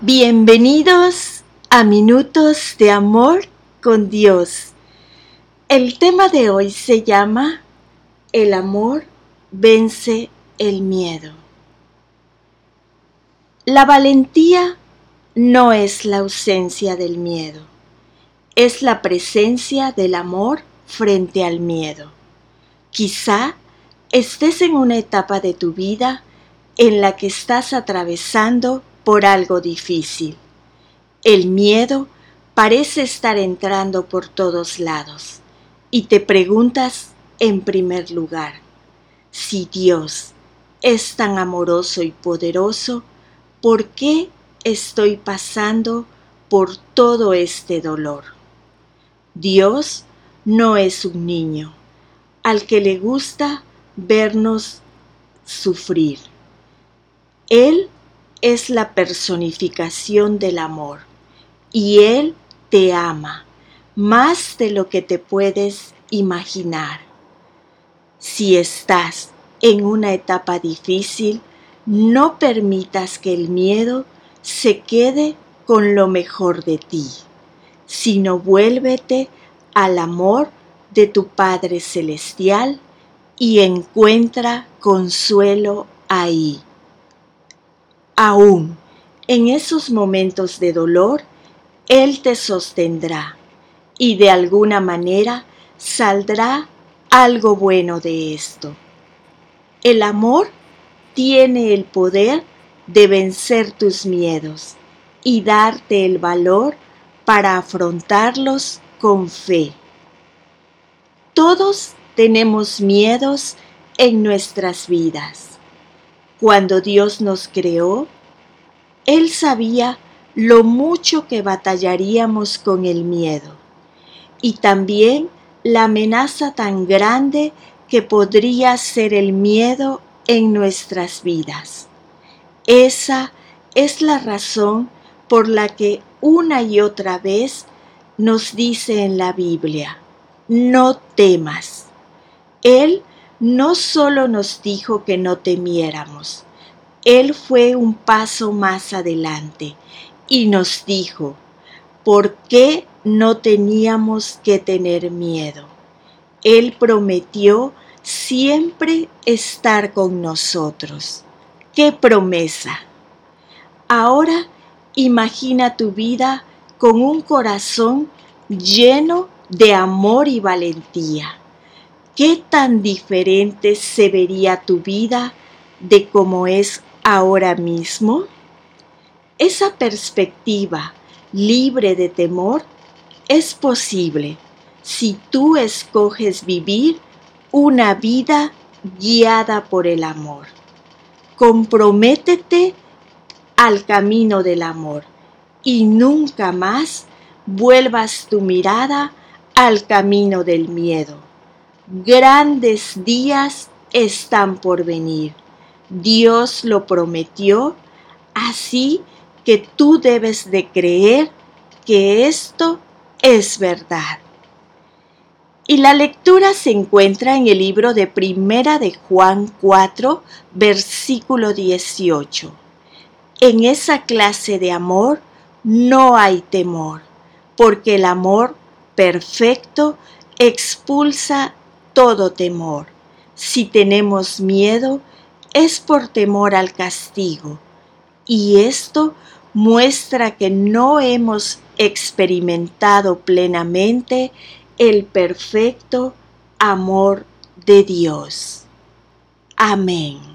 Bienvenidos a Minutos de Amor con Dios. El tema de hoy se llama El amor vence el miedo. La valentía no es la ausencia del miedo, es la presencia del amor frente al miedo. Quizá estés en una etapa de tu vida en la que estás atravesando por algo difícil. El miedo parece estar entrando por todos lados y te preguntas en primer lugar, si Dios es tan amoroso y poderoso, ¿por qué estoy pasando por todo este dolor? Dios no es un niño al que le gusta vernos sufrir. Él es la personificación del amor y Él te ama más de lo que te puedes imaginar. Si estás en una etapa difícil, no permitas que el miedo se quede con lo mejor de ti, sino vuélvete al amor de tu Padre Celestial y encuentra consuelo ahí. Aún en esos momentos de dolor, Él te sostendrá y de alguna manera saldrá algo bueno de esto. El amor tiene el poder de vencer tus miedos y darte el valor para afrontarlos con fe. Todos tenemos miedos en nuestras vidas. Cuando Dios nos creó, Él sabía lo mucho que batallaríamos con el miedo y también la amenaza tan grande que podría ser el miedo en nuestras vidas. Esa es la razón por la que una y otra vez nos dice en la Biblia, no temas. Él no solo nos dijo que no temiéramos, Él fue un paso más adelante y nos dijo, ¿por qué no teníamos que tener miedo? Él prometió siempre estar con nosotros. ¡Qué promesa! Ahora imagina tu vida con un corazón lleno de amor y valentía. ¿Qué tan diferente se vería tu vida de cómo es ahora mismo? Esa perspectiva libre de temor es posible si tú escoges vivir una vida guiada por el amor. Comprométete al camino del amor y nunca más vuelvas tu mirada al camino del miedo. Grandes días están por venir. Dios lo prometió, así que tú debes de creer que esto es verdad. Y la lectura se encuentra en el libro de Primera de Juan 4, versículo 18. En esa clase de amor no hay temor, porque el amor perfecto expulsa todo temor. Si tenemos miedo, es por temor al castigo. Y esto muestra que no hemos experimentado plenamente el perfecto amor de Dios. Amén.